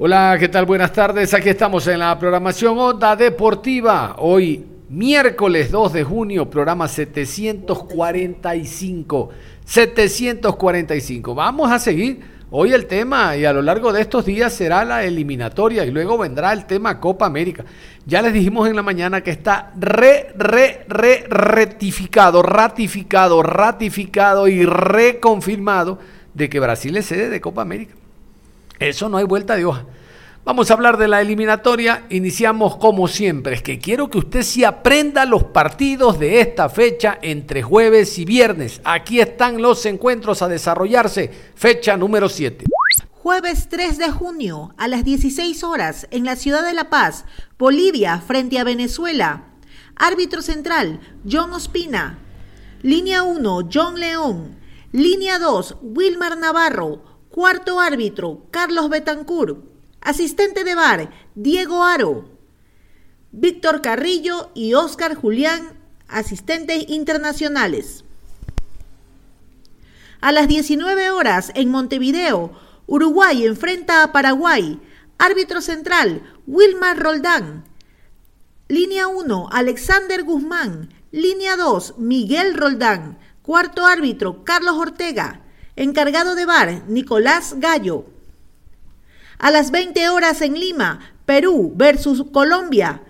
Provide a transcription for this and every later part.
Hola, ¿qué tal? Buenas tardes. Aquí estamos en la programación Onda Deportiva. Hoy, miércoles 2 de junio, programa 745. 745. Vamos a seguir. Hoy el tema y a lo largo de estos días será la eliminatoria y luego vendrá el tema Copa América. Ya les dijimos en la mañana que está re, re, re, rectificado, ratificado, ratificado y reconfirmado de que Brasil es sede de Copa América. Eso no hay vuelta de hoja. Vamos a hablar de la eliminatoria. Iniciamos como siempre. Es que quiero que usted sí aprenda los partidos de esta fecha entre jueves y viernes. Aquí están los encuentros a desarrollarse. Fecha número 7. Jueves 3 de junio a las 16 horas en la ciudad de La Paz, Bolivia frente a Venezuela. Árbitro central, John Ospina. Línea 1, John León. Línea 2, Wilmar Navarro. Cuarto árbitro, Carlos Betancourt. Asistente de bar, Diego Aro. Víctor Carrillo y Óscar Julián, asistentes internacionales. A las 19 horas en Montevideo, Uruguay enfrenta a Paraguay. Árbitro central, Wilmar Roldán. Línea 1, Alexander Guzmán. Línea 2, Miguel Roldán. Cuarto árbitro, Carlos Ortega. Encargado de bar, Nicolás Gallo. A las 20 horas en Lima, Perú versus Colombia.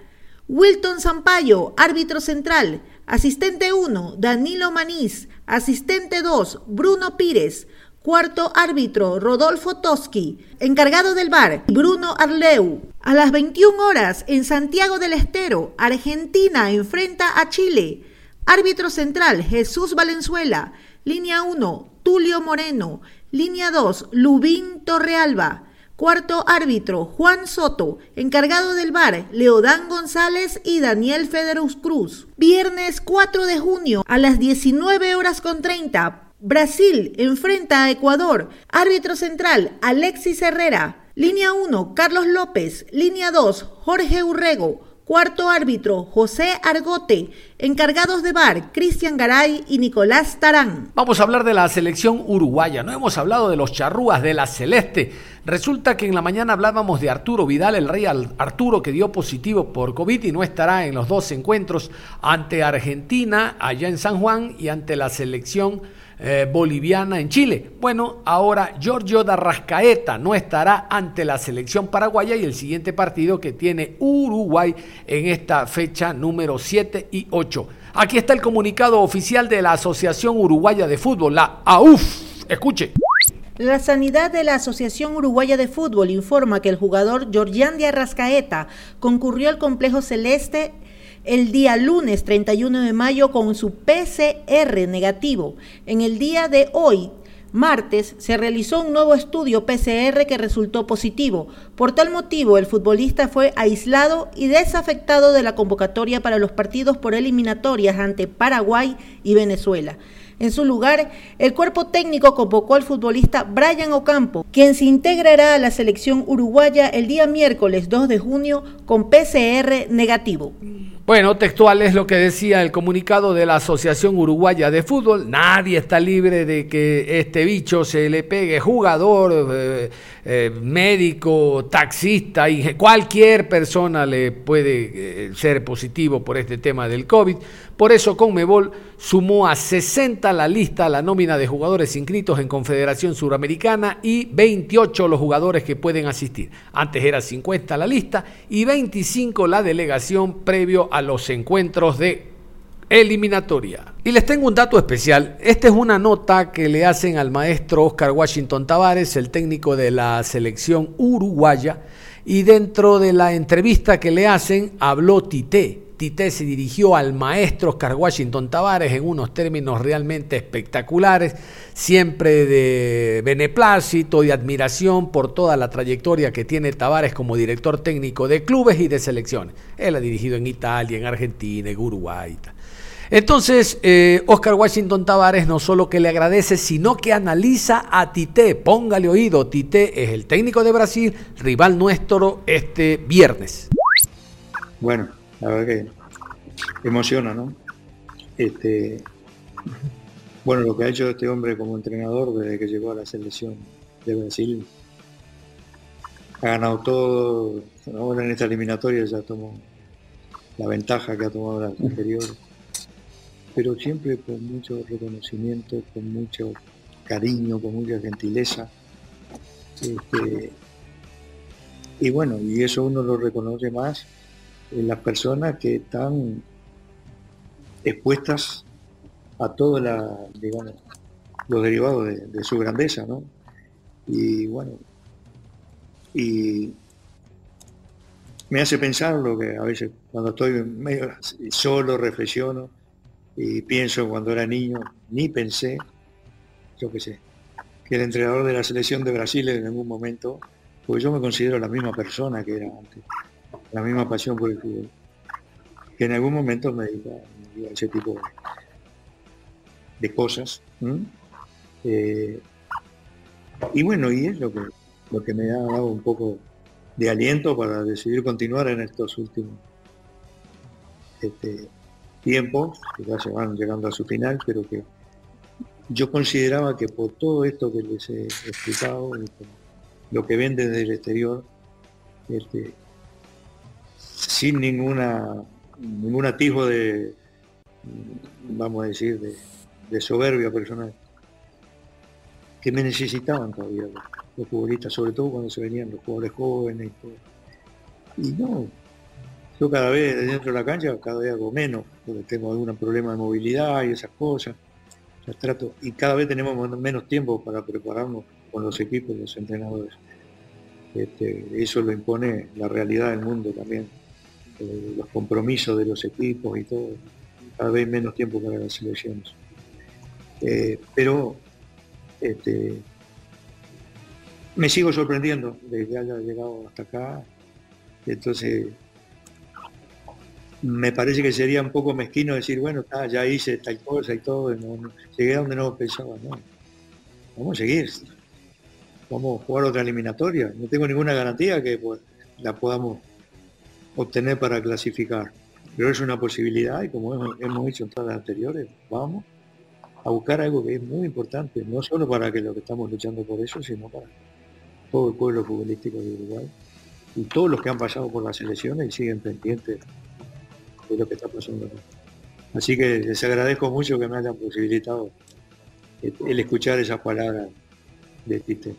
Wilton Sampaio, árbitro central. Asistente 1, Danilo Manís. Asistente 2, Bruno Pires. Cuarto árbitro, Rodolfo Toski. Encargado del bar, Bruno Arleu. A las 21 horas, en Santiago del Estero, Argentina enfrenta a Chile. Árbitro central, Jesús Valenzuela. Línea 1, Tulio Moreno. Línea 2, Lubín Torrealba. Cuarto árbitro, Juan Soto. Encargado del bar, Leodán González y Daniel Federus Cruz. Viernes 4 de junio a las 19 horas con 30. Brasil enfrenta a Ecuador. Árbitro central, Alexis Herrera. Línea 1, Carlos López. Línea 2, Jorge Urrego. Cuarto árbitro, José Argote. Encargados de bar, Cristian Garay y Nicolás Tarán. Vamos a hablar de la selección uruguaya. No hemos hablado de los charrúas, de la celeste. Resulta que en la mañana hablábamos de Arturo Vidal, el rey Arturo que dio positivo por COVID y no estará en los dos encuentros ante Argentina, allá en San Juan, y ante la selección eh, boliviana en Chile. Bueno, ahora Giorgio Darrascaeta no estará ante la selección paraguaya y el siguiente partido que tiene Uruguay en esta fecha número 7 y 8. Aquí está el comunicado oficial de la Asociación Uruguaya de Fútbol, la AUF. Escuche. La sanidad de la Asociación Uruguaya de Fútbol informa que el jugador Georgian de Arrascaeta concurrió al complejo celeste el día lunes 31 de mayo con su PCR negativo. En el día de hoy, martes, se realizó un nuevo estudio PCR que resultó positivo. Por tal motivo, el futbolista fue aislado y desafectado de la convocatoria para los partidos por eliminatorias ante Paraguay y Venezuela. En su lugar, el cuerpo técnico convocó al futbolista Brian Ocampo, quien se integrará a la selección uruguaya el día miércoles 2 de junio con PCR negativo. Bueno, textual es lo que decía el comunicado de la Asociación Uruguaya de Fútbol. Nadie está libre de que este bicho se le pegue jugador, eh, eh, médico, taxista, y cualquier persona le puede eh, ser positivo por este tema del COVID. Por eso Conmebol sumó a 60 la lista, la nómina de jugadores inscritos en Confederación Suramericana y 28 los jugadores que pueden asistir. Antes era 50 la lista y 25 la delegación previo a los encuentros de eliminatoria. Y les tengo un dato especial. Esta es una nota que le hacen al maestro Oscar Washington Tavares, el técnico de la selección uruguaya, y dentro de la entrevista que le hacen habló Tite Tite se dirigió al maestro Oscar Washington Tavares en unos términos realmente espectaculares, siempre de beneplácito y admiración por toda la trayectoria que tiene Tavares como director técnico de clubes y de selecciones. Él ha dirigido en Italia, en Argentina, en Uruguay. Entonces, eh, Oscar Washington Tavares no solo que le agradece, sino que analiza a Tite. Póngale oído, Tite es el técnico de Brasil, rival nuestro este viernes. Bueno, la verdad que emociona, ¿no? Este, bueno, lo que ha hecho este hombre como entrenador desde que llegó a la selección de Brasil, ha ganado todo, ahora en esta eliminatoria ya tomó la ventaja que ha tomado las anteriores, pero siempre con mucho reconocimiento, con mucho cariño, con mucha gentileza. Este, y bueno, y eso uno lo reconoce más las personas que están expuestas a todos los derivados de, su grandeza, ¿no? Y bueno, y me hace pensar lo que a veces cuando estoy medio solo reflexiono y pienso cuando era niño, ni pensé, yo qué sé, que el entrenador de la selección de Brasil en algún momento, porque yo me considero la misma persona que era antes la misma pasión por el fútbol, que en algún momento me dedica ese tipo de, cosas. Eh, y bueno, y es lo que, lo que me ha dado un poco de aliento para decidir continuar en estos últimos este, tiempos, que ya se van llegando a su final, pero que yo consideraba que por todo esto que les he explicado, lo que ven desde el exterior, este, sin ninguna ningún atisbo de, vamos a decir, de, soberbia personal, que me necesitaban todavía los, futbolistas, sobre todo cuando se venían los jugadores jóvenes y no, yo cada vez dentro de la cancha, cada vez hago menos, porque tengo algún problema de movilidad y esas cosas. trato, y cada vez tenemos menos tiempo para prepararnos con los equipos, los entrenadores. Este, eso lo impone la realidad del mundo también. Eh, los compromisos de los equipos y todo, cada vez menos tiempo para las selecciones. Eh, pero este, me sigo sorprendiendo de que haya llegado hasta acá. Entonces, me parece que sería un poco mezquino decir, bueno, ya hice tal cosa y todo, llegué a donde no pensaba, no. Vamos a seguir. Vamos a jugar otra eliminatoria. No tengo ninguna garantía que la podamos obtener para clasificar. Pero es una posibilidad y como hemos, dicho en todas anteriores, vamos a buscar algo que es muy importante, no solo para que los que estamos luchando por eso, sino para todo el pueblo futbolístico de Uruguay y todos los que han pasado por las elecciones y siguen pendientes de lo que está pasando. Así que les agradezco mucho que me hayan posibilitado el escuchar esas palabras de Tite.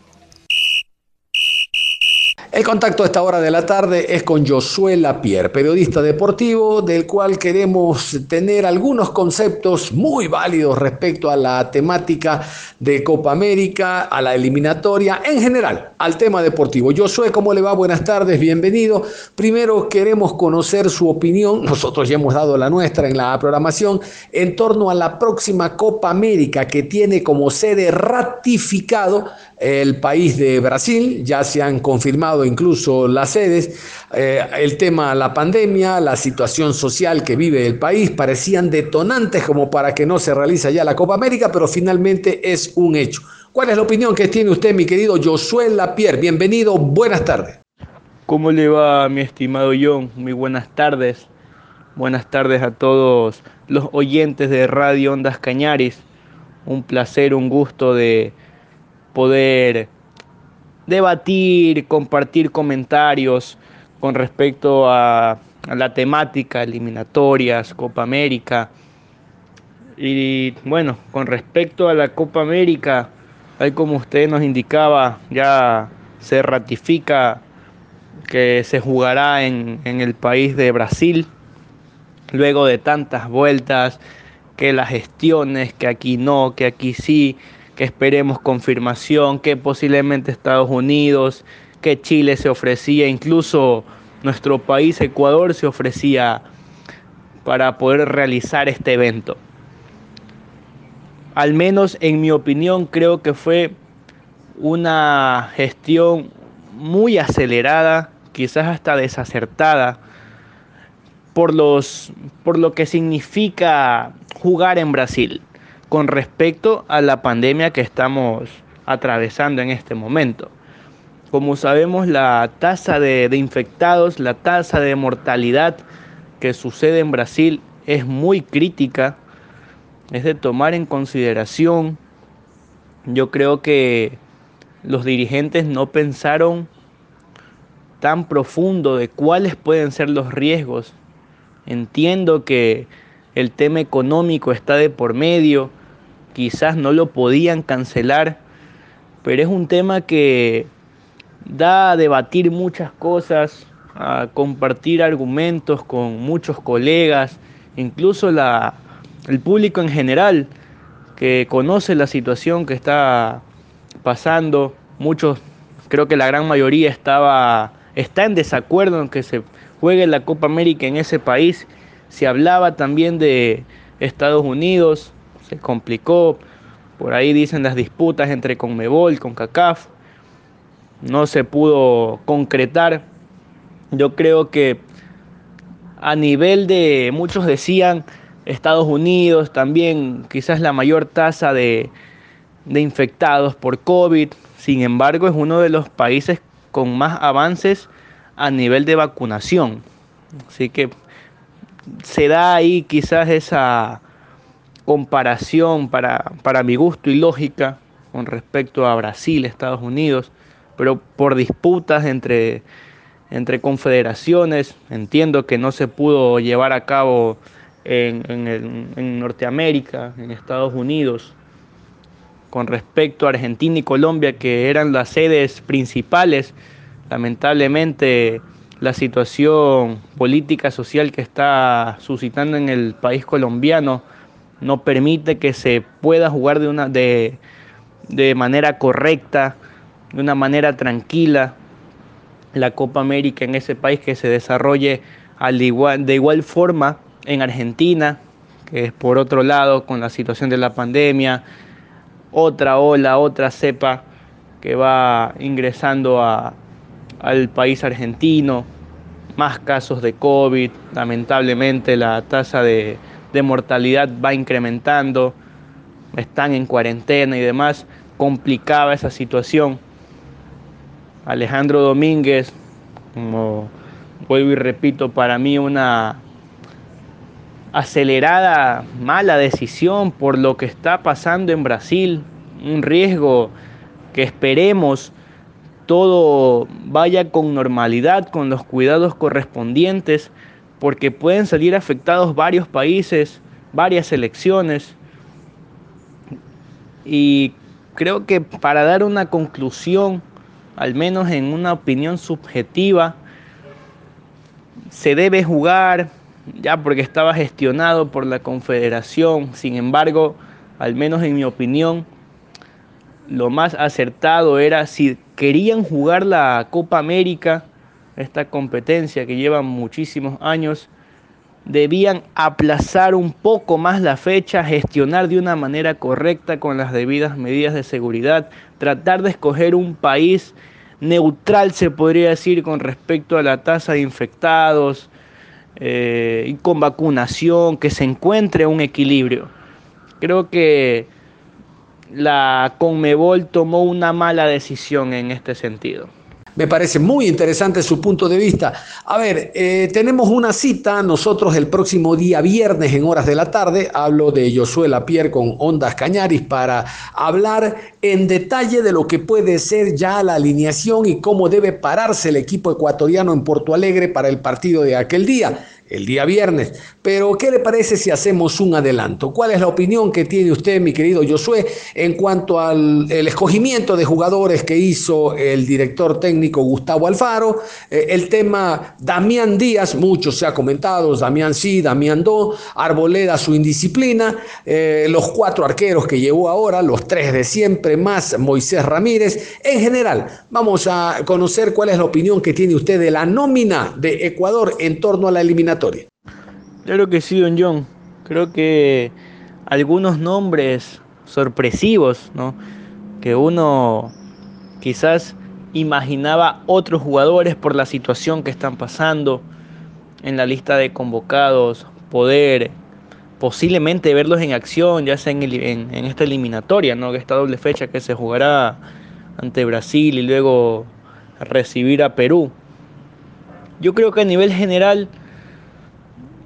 El contacto a esta hora de la tarde es con Josué Lapierre, periodista deportivo, del cual queremos tener algunos conceptos muy válidos respecto a la temática de Copa América, a la eliminatoria, en general, al tema deportivo. Josué, ¿cómo le va? Buenas tardes, bienvenido. Primero queremos conocer su opinión, nosotros ya hemos dado la nuestra en la programación, en torno a la próxima Copa América que tiene como sede ratificado el país de Brasil, ya se han confirmado incluso las sedes, eh, el tema, la pandemia, la situación social que vive el país, parecían detonantes como para que no se realice ya la Copa América, pero finalmente es un hecho. ¿Cuál es la opinión que tiene usted, mi querido Josué Lapierre? Bienvenido, buenas tardes. ¿Cómo le va, mi estimado John? Muy buenas tardes. Buenas tardes a todos los oyentes de Radio Ondas Cañares. Un placer, un gusto de poder debatir, compartir comentarios con respecto a, la temática, eliminatorias, Copa América. Y bueno, con respecto a la Copa América, ahí como usted nos indicaba, ya se ratifica que se jugará en, en el país de Brasil, luego de tantas vueltas, que las gestiones, que aquí no, que aquí sí, que esperemos confirmación, que posiblemente Estados Unidos, que Chile se ofrecía, incluso nuestro país Ecuador se ofrecía para poder realizar este evento. Al menos en mi opinión creo que fue una gestión muy acelerada, quizás hasta desacertada, por, los, por lo que significa jugar en Brasil con respecto a la pandemia que estamos atravesando en este momento. Como sabemos, la tasa de, infectados, la tasa de mortalidad que sucede en Brasil es muy crítica, es de tomar en consideración. Yo creo que los dirigentes no pensaron tan profundo de cuáles pueden ser los riesgos. Entiendo que el tema económico está de por medio, quizás no lo podían cancelar, pero es un tema que da a debatir muchas cosas, a compartir argumentos con muchos colegas, incluso la, el público en general que conoce la situación que está pasando. Muchos, creo que la gran mayoría estaba, está en desacuerdo en que se juegue la Copa América en ese país. Se hablaba también de Estados Unidos, se complicó. Por ahí dicen las disputas entre Conmebol, con CACAF. No se pudo concretar. Yo creo que a nivel de, muchos decían, Estados Unidos también quizás la mayor tasa de, de infectados por COVID. Sin embargo, es uno de los países con más avances a nivel de vacunación. Así que se da ahí quizás esa comparación para, para mi gusto y lógica con respecto a Brasil, Estados Unidos, pero por disputas entre, entre confederaciones, entiendo que no se pudo llevar a cabo en, en, en Norteamérica, en Estados Unidos, con respecto a Argentina y Colombia, que eran las sedes principales. Lamentablemente la situación política social que está suscitando en el país colombiano no permite que se pueda jugar de una de, de manera correcta, de una manera tranquila la Copa América en ese país que se desarrolle al igual, de igual forma en Argentina, que es por otro lado con la situación de la pandemia, otra ola, otra cepa que va ingresando a, al país argentino, más casos de COVID, lamentablemente la tasa de, de mortalidad va incrementando, están en cuarentena y demás, complicaba esa situación. Alejandro Domínguez, como vuelvo y repito, para mí una acelerada mala decisión por lo que está pasando en Brasil, un riesgo que esperemos todo vaya con normalidad, con los cuidados correspondientes, porque pueden salir afectados varios países, varias elecciones. Y creo que para dar una conclusión, al menos en una opinión subjetiva, se debe jugar ya porque estaba gestionado por la Confederación. Sin embargo, al menos en mi opinión, lo más acertado era si querían jugar la Copa América, esta competencia que lleva muchísimos años, debían aplazar un poco más la fecha, gestionar de una manera correcta con las debidas medidas de seguridad, tratar de escoger un país neutral, se podría decir, con respecto a la tasa de infectados, eh, y con vacunación, que se encuentre un equilibrio. Creo que la Conmebol tomó una mala decisión en este sentido. Me parece muy interesante su punto de vista. A ver, eh, tenemos una cita nosotros el próximo día viernes en horas de la tarde. Hablo de Josué Lapierre con Ondas Cañaris para hablar en detalle de lo que puede ser ya la alineación y cómo debe pararse el equipo ecuatoriano en Porto Alegre para el partido de aquel día el día viernes. Pero, ¿qué le parece si hacemos un adelanto? ¿Cuál es la opinión que tiene usted, mi querido Josué, en cuanto al el escogimiento de jugadores que hizo el director técnico Gustavo Alfaro? Eh, el tema Damián Díaz, mucho se ha comentado, Damián sí, Damián no, Arboleda su indisciplina, eh, los cuatro arqueros que llevó ahora, los tres de siempre, más Moisés Ramírez. En general, vamos a conocer cuál es la opinión que tiene usted de la nómina de Ecuador en torno a la Claro que sí, don John. Creo que algunos nombres sorpresivos, ¿no? Que uno quizás imaginaba otros jugadores por la situación que están pasando en la lista de convocados, poder posiblemente verlos en acción, ya sea en, en, esta eliminatoria, ¿no? esta doble fecha que se jugará ante Brasil y luego recibir a Perú. Yo creo que a nivel general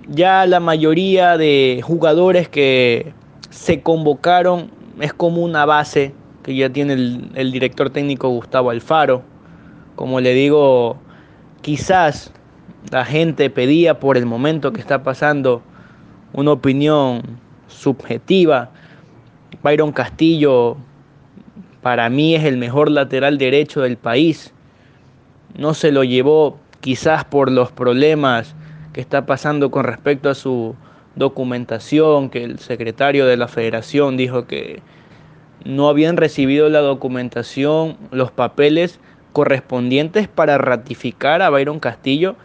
ya la mayoría de jugadores que se convocaron es como una base que ya tiene el, director técnico Gustavo Alfaro. Como le digo, quizás la gente pedía por el momento que está pasando una opinión subjetiva. Byron Castillo para mí es el mejor lateral derecho del país. No se lo llevó quizás por los problemas que está pasando con respecto a su documentación, que el secretario de la federación dijo que no habían recibido la documentación, los papeles correspondientes para ratificar a Byron Castillo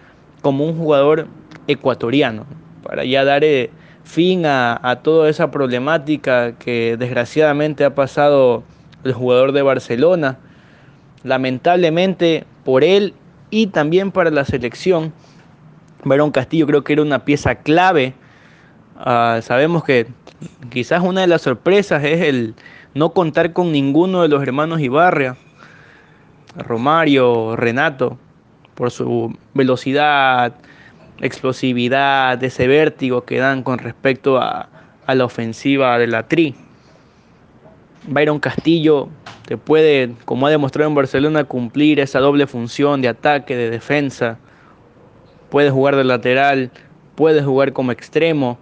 como un jugador ecuatoriano, para ya dar eh, fin a, toda esa problemática que desgraciadamente ha pasado el jugador de Barcelona. Lamentablemente por él y también para la selección, Byron Castillo creo que era una pieza clave. Ah, sabemos que quizás una de las sorpresas es el no contar con ninguno de los hermanos Ibarria, Romario, Renato, por su velocidad, explosividad, ese vértigo que dan con respecto a, la ofensiva de la Tri. Byron Castillo te puede, como ha demostrado en Barcelona, cumplir esa doble función de ataque, de defensa. Puede jugar de lateral, puede jugar como extremo.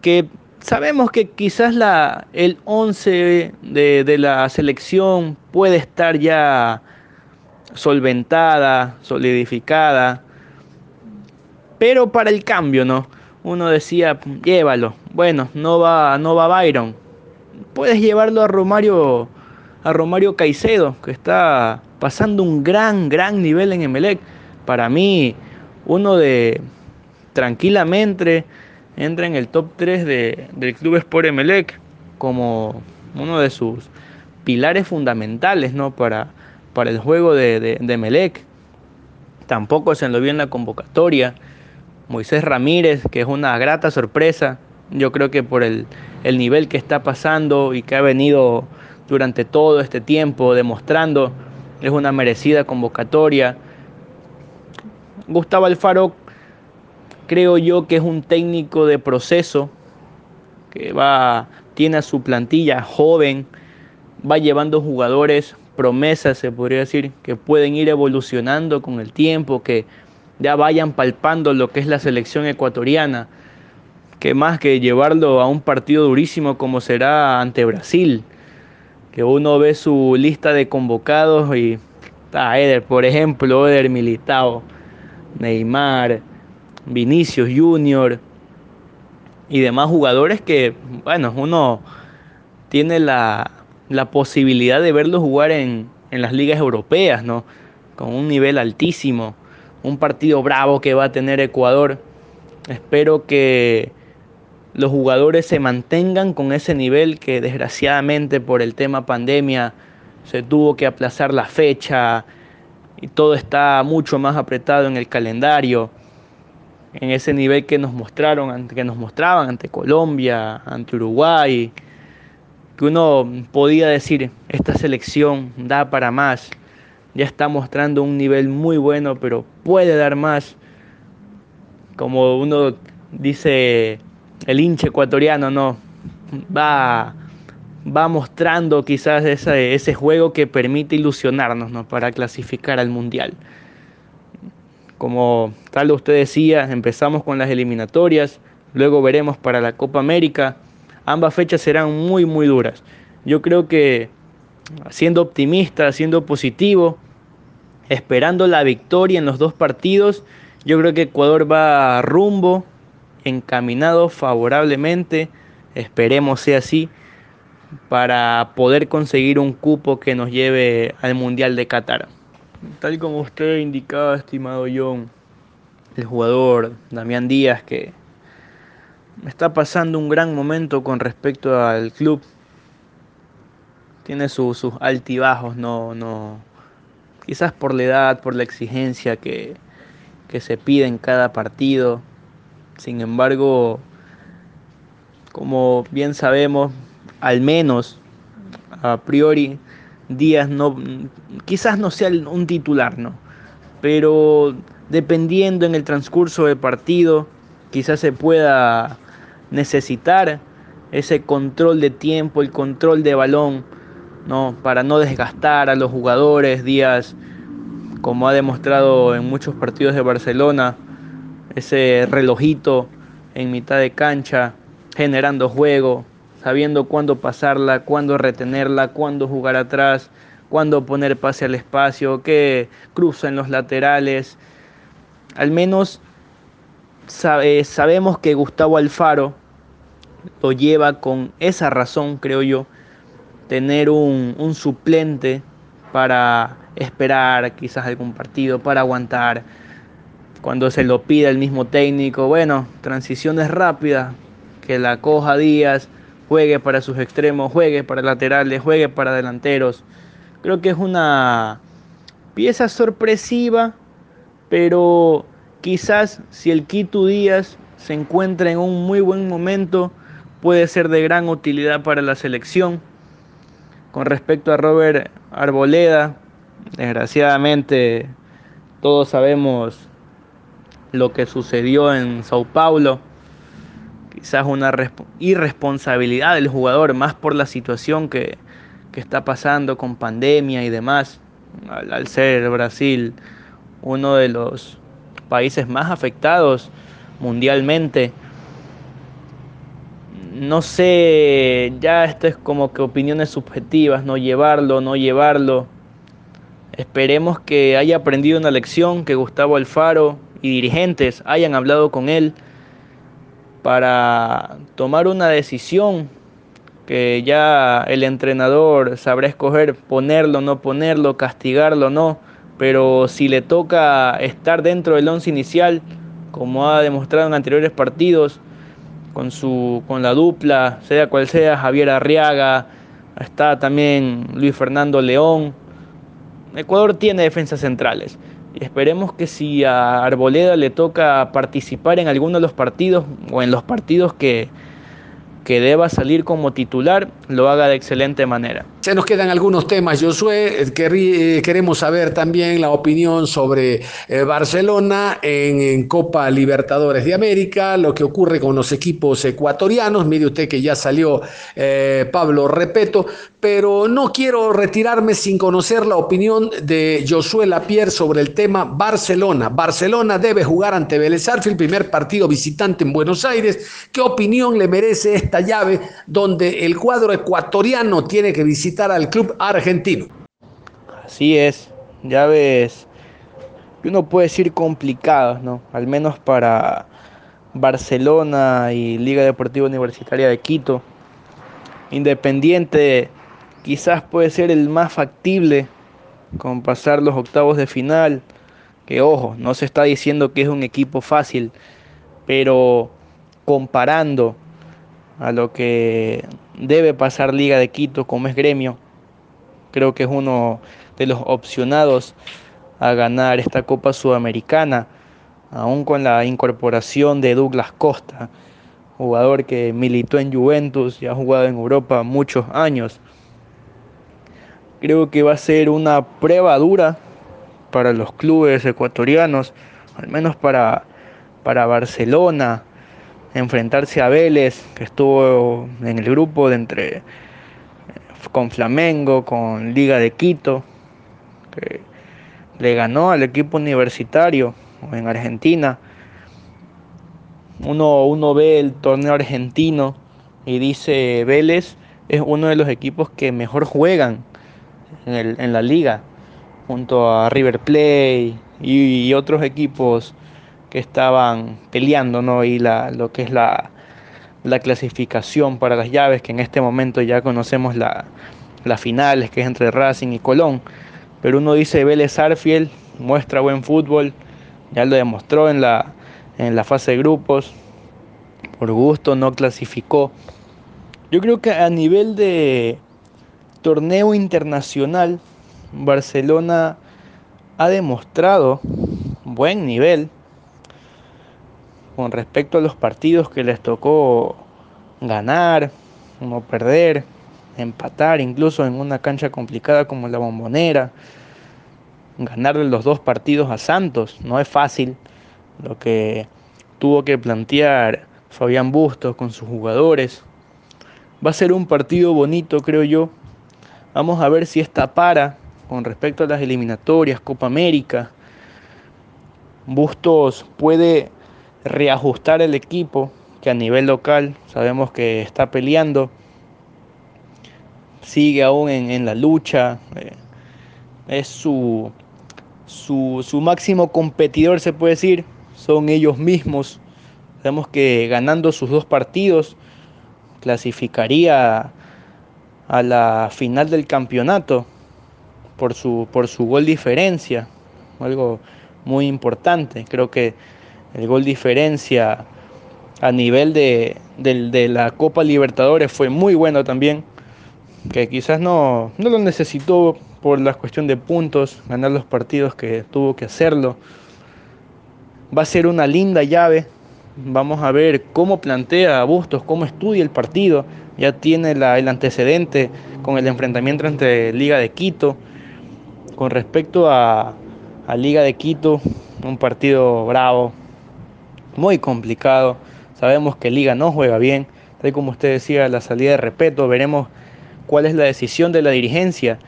Que sabemos que quizás la, el 11 de, de la selección puede estar ya solventada, solidificada. Pero para el cambio, ¿no? Uno decía, llévalo. Bueno, no va, no va Byron. Puedes llevarlo a Romario, a Romario Caicedo, que está pasando un gran, gran nivel en Emelec. Para mí, uno de tranquilamente entra en el top 3 de, del Club Sport Emelec como uno de sus pilares fundamentales, ¿no? Para, para el juego de, de, Melec. Tampoco se lo vio en la convocatoria. Moisés Ramírez, que es una grata sorpresa, yo creo que por el, el nivel que está pasando y que ha venido durante todo este tiempo demostrando, es una merecida convocatoria. Gustavo Alfaro creo yo que es un técnico de proceso que va tiene a su plantilla joven, va llevando jugadores promesas, se podría decir, que pueden ir evolucionando con el tiempo, que ya vayan palpando lo que es la selección ecuatoriana, que más que llevarlo a un partido durísimo como será ante Brasil, que uno ve su lista de convocados y está Eder, por ejemplo, Eder Militao, Neymar, Vinicius Junior y demás jugadores que, bueno, uno tiene la, la posibilidad de verlo jugar en, las ligas europeas, ¿no? Con un nivel altísimo, un partido bravo que va a tener Ecuador. Espero que los jugadores se mantengan con ese nivel que desgraciadamente por el tema pandemia se tuvo que aplazar la fecha y todo está mucho más apretado en el calendario. En ese nivel que nos mostraron, que nos mostraban ante Colombia, ante Uruguay, que uno podía decir, esta selección da para más, ya está mostrando un nivel muy bueno, pero puede dar más. Como uno dice, el hincha ecuatoriano, no, va, va mostrando quizás ese, ese juego que permite ilusionarnos ¿no? para clasificar al Mundial. Como tal usted decía, empezamos con las eliminatorias, luego veremos para la Copa América ambas fechas serán muy, muy duras. Yo creo que siendo optimista, siendo positivo, esperando la victoria en los dos partidos, yo creo que Ecuador va rumbo, encaminado favorablemente, esperemos sea así, para poder conseguir un cupo que nos lleve al Mundial de Qatar. Tal como usted indicaba, estimado John, el jugador Damián Díaz, que está pasando un gran momento con respecto al club. Tiene sus altibajos, no, no, quizás por la edad, por la exigencia que, que se pide en cada partido. Sin embargo, como bien sabemos, al menos a priori Díaz no quizás no sea un titular, ¿no? Pero dependiendo en el transcurso del partido, quizás se pueda necesitar ese control de tiempo, el control de balón, ¿no? Para no desgastar a los jugadores. Díaz, como ha demostrado en muchos partidos de Barcelona, ese relojito en mitad de cancha, generando juego, sabiendo cuándo pasarla, cuándo retenerla, cuándo jugar atrás, cuándo poner pase al espacio, que cruza en los laterales. Al menos sabemos que Gustavo Alfaro lo lleva con esa razón, creo yo, tener un, un suplente para esperar quizás algún partido, para aguantar cuando se lo pide el mismo técnico. Bueno, transiciones rápidas, que la coja Díaz, juegue para sus extremos, juegue para laterales, juegue para delanteros. Creo que es una pieza sorpresiva, pero quizás si el Quito Díaz se encuentra en un muy buen momento, puede ser de gran utilidad para la selección. Con respecto a Robert Arboleda, desgraciadamente todos sabemos lo que sucedió en Sao Paulo quizás una irresponsabilidad del jugador, más por la situación que, está pasando con pandemia y demás, al, ser Brasil uno de los países más afectados mundialmente. No sé, ya esto es como que opiniones subjetivas, no llevarlo, no llevarlo. Esperemos que haya aprendido una lección, que Gustavo Alfaro y dirigentes hayan hablado con él para tomar una decisión que ya el entrenador sabrá escoger ponerlo, no ponerlo, castigarlo, no, pero si le toca estar dentro del once inicial, como ha demostrado en anteriores partidos, con, su, con la dupla, sea cual sea, Javier Arriaga, está también Luis Fernando León, Ecuador tiene defensas centrales. Esperemos que si a Arboleda le toca participar en alguno de los partidos o en los partidos que, que deba salir como titular, lo haga de excelente manera. Se nos quedan algunos temas, Josué. Eh, eh, queremos saber también la opinión sobre eh, Barcelona en, Copa Libertadores de América, lo que ocurre con los equipos ecuatorianos. Mire usted que ya salió Pablo Repeto, pero no quiero retirarme sin conocer la opinión de Josué Lapierre sobre el tema Barcelona. Barcelona debe jugar ante Vélez el primer partido visitante en Buenos Aires. ¿Qué opinión le merece llave donde el cuadro ecuatoriano tiene que visitar? al club argentino. Así es, ya ves, uno puede decir complicados, ¿no? Al menos para Barcelona y Liga Deportiva Universitaria de Quito. Independiente quizás puede ser el más factible con pasar los octavos de final. Que ojo, no se está diciendo que es un equipo fácil, pero comparando a lo que debe pasar Liga de Quito como es gremio. Creo que es uno de los opcionados a ganar esta Copa Sudamericana, aún con la incorporación de Douglas Costa, jugador que militó en Juventus y ha jugado en Europa muchos años. Creo que va a ser una prueba dura para los clubes ecuatorianos, al menos para, para Barcelona, enfrentarse a Vélez, que estuvo en el grupo de entre con Flamengo, con Liga de Quito, que le ganó al equipo universitario en Argentina. Uno, uno ve el torneo argentino y dice Vélez es uno de los equipos que mejor juegan en, en la liga, junto a River Plate y otros equipos que estaban peleando, ¿no? Y la, lo que es la, clasificación para las llaves, que en este momento ya conocemos la, las finales, que es entre Racing y Colón. Pero uno dice Vélez Arfiel muestra buen fútbol, ya lo demostró en la, en la fase de grupos. por gusto no clasificó. Yo creo que a nivel de torneo internacional, Barcelona ha demostrado buen nivel con respecto a los partidos que les tocó ganar, no perder, empatar, incluso en una cancha complicada como la bombonera, ganarle los dos partidos a Santos, no es fácil lo que tuvo que plantear Fabián Bustos con sus jugadores. Va a ser un partido bonito, creo yo. Vamos a ver si esta para con respecto a las eliminatorias, Copa América. Bustos puede reajustar el equipo que a nivel local sabemos que está peleando, sigue aún en, la lucha, eh, es su, su, su máximo competidor, se puede decir, son ellos mismos. Sabemos que ganando sus dos partidos clasificaría a la final del campeonato por su, por su gol diferencia, algo muy importante. Creo que el gol diferencia a nivel de, la Copa Libertadores fue muy bueno también, que quizás no, no lo necesitó por la cuestión de puntos, ganar los partidos que tuvo que hacerlo. Va a ser una linda llave. Vamos a ver cómo plantea a Bustos, cómo estudia el partido. Ya tiene el antecedente con el enfrentamiento entre Liga de Quito. Con respecto a, a Liga de Quito, un partido bravo, muy complicado. Sabemos que Liga no juega bien. Tal como usted decía, la salida de respeto, veremos cuál es la decisión de la dirigencia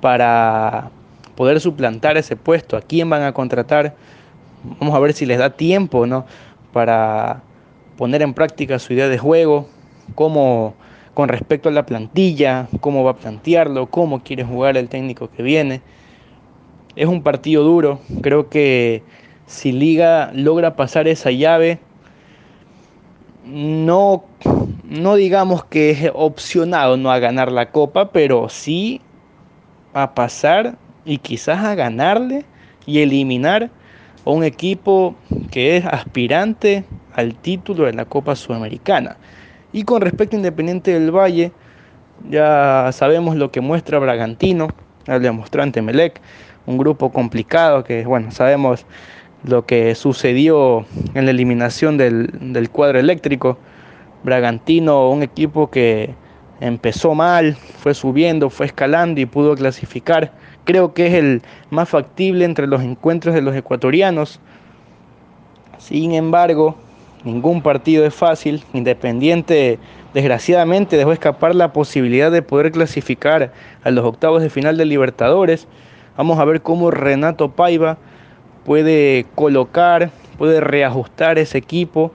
para poder suplantar ese puesto, a quién van a contratar. Vamos a ver si les da tiempo ¿no? para poner en práctica su idea de juego, cómo con respecto a la plantilla, cómo va a plantearlo, cómo quiere jugar el técnico que viene. Es un partido duro, creo que si Liga logra pasar esa llave, no, no digamos que es opcionado no a ganar la copa, pero sí a pasar y quizás a ganarle y eliminar a un equipo que es aspirante al título de la Copa Sudamericana. Y con respecto a Independiente del Valle, ya sabemos lo que muestra Bragantino, el demostrante Melec, un grupo complicado que, bueno, sabemos lo que sucedió en la eliminación del, cuadro eléctrico. Bragantino, un equipo que empezó mal, fue subiendo, fue escalando y pudo clasificar. Creo que es el más factible entre los encuentros de los ecuatorianos. Sin embargo, ningún partido es fácil. Independiente, desgraciadamente, dejó escapar la posibilidad de poder clasificar a los octavos de final de Libertadores. Vamos a ver cómo Renato Paiva puede colocar, puede reajustar ese equipo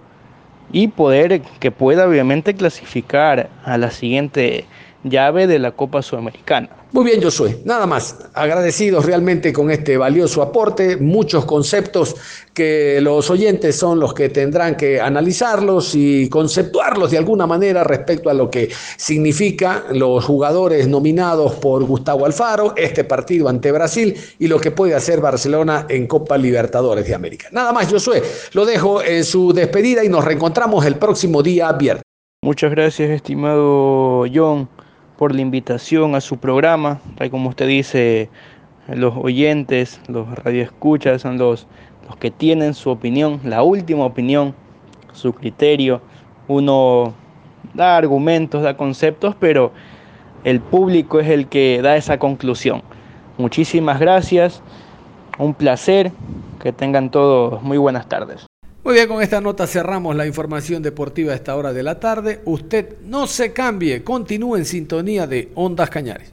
y poder que pueda obviamente clasificar a la siguiente llave de la Copa Sudamericana. Muy bien, Josué. Nada más. Agradecidos realmente con este valioso aporte. Muchos conceptos que los oyentes son los que tendrán que analizarlos y conceptuarlos de alguna manera respecto a lo que significa los jugadores nominados por Gustavo Alfaro, este partido ante Brasil y lo que puede hacer Barcelona en Copa Libertadores de América. Nada más, Josué. Lo dejo en su despedida y nos reencontramos el próximo día viernes. Muchas gracias, estimado John por la invitación a su programa. Tal como usted dice, los oyentes, los radioescuchas son los, los que tienen su opinión, la última opinión, su criterio. Uno da argumentos, da conceptos, pero el público es el que da esa conclusión. Muchísimas gracias, un placer, que tengan todos muy buenas tardes. Muy bien, con esta nota cerramos la información deportiva a esta hora de la tarde. Usted no se cambie, continúe en sintonía de Ondas Cañares.